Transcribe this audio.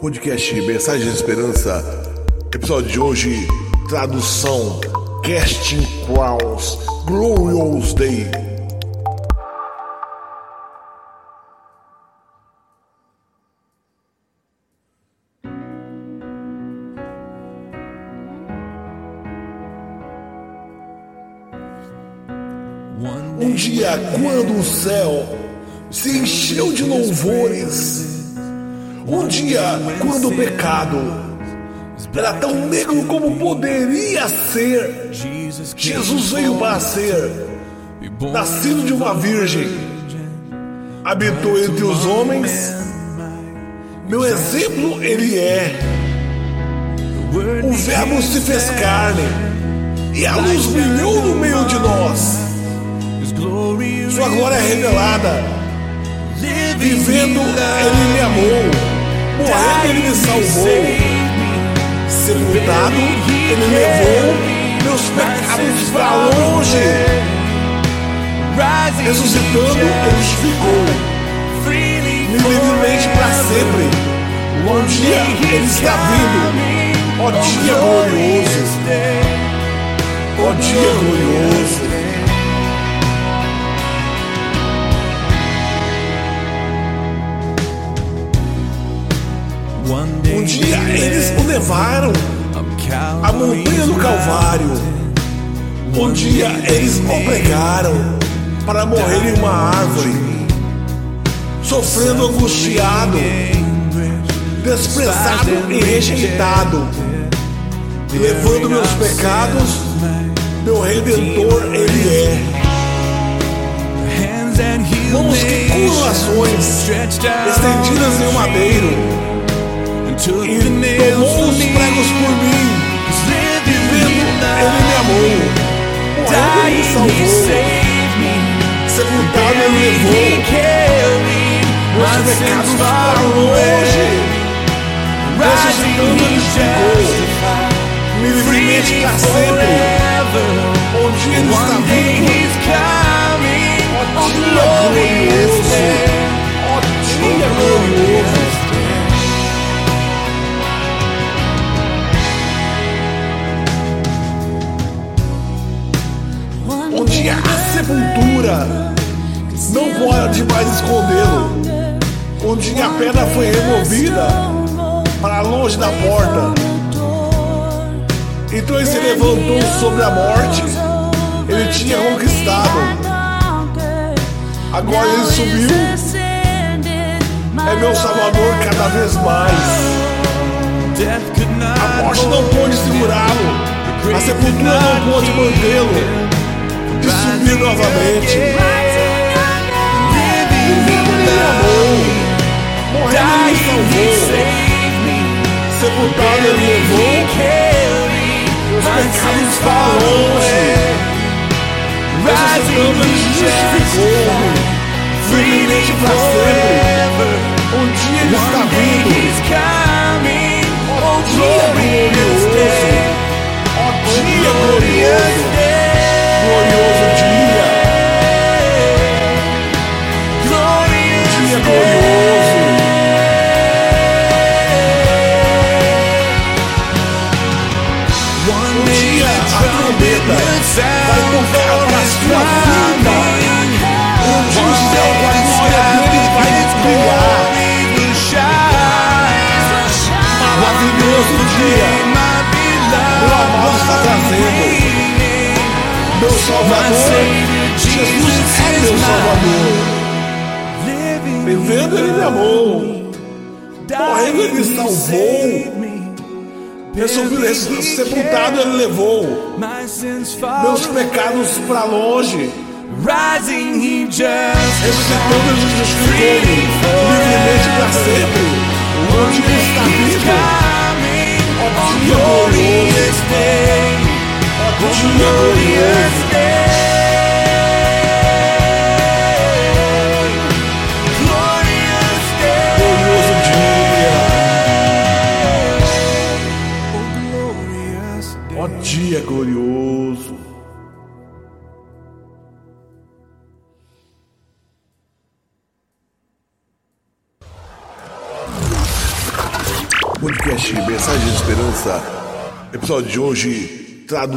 Podcast Mensagem de Esperança, episódio de hoje, tradução Casting Crowns, Glorious Day. Um dia, quando o céu se encheu de louvores, um dia, quando o pecado era tão negro como poderia ser, Jesus veio para ser nascido de uma virgem, habitou entre os homens. Meu exemplo, ele é. O Verbo se fez carne e a luz brilhou no meio de nós. Sua glória é revelada. Vivendo, ele me amou. Morrendo, ele me salvou. Sepultado, ele levou meus pecados para longe. Ressuscitando, ele justificou. Livremente para sempre. Um dia ele está vindo. Ó dia glorioso. Ó dia glorioso. Eles o levaram à montanha do Calvário. Um dia eles o pregaram para morrer em uma árvore, sofrendo angustiado, desprezado e rejeitado, levando meus pecados. Meu redentor, ele é. Mãos que curam ações, estendidas em um madeiro e tomou os pregos por mim. Vivendo, ele me amou. Morrendo, ele me salvou. Sepultado, ele levou. Meus pecados para longe. Ressuscitando, ele chegou. Me livremente para sempre. Onde sepultura não pode mais escondê-lo, onde a pedra foi removida para longe da porta. Então ele se levantou sobre a morte, ele tinha conquistado. Agora ele subiu, é meu salvador cada vez mais. A morte não pôde segurá-lo, a sepultura não pôde mantê-lo subir novamente. Ele me amou, morrendo me salvou, sepultado ele levou, meus pecados para longe, ressuscitando ele justificou, firmemente para sempre. Um dia ele está Um dia a trombeta vai tocar a sua vida. Dia o céu com a glória dele vai brilhar. Maravilhoso dia. Meu amado está trazendo meu Salvador, Jesus é meu Salvador. Vivendo Ele me amou, morrendo Ele me salvou, Ressuscitado, sepultado Ele levou, meus pecados para longe. Ressuscitando Ele justificou, livremente para sempre. Dia. Glorioso. podcast Mensagem de Esperança, episódio de hoje, traduzido.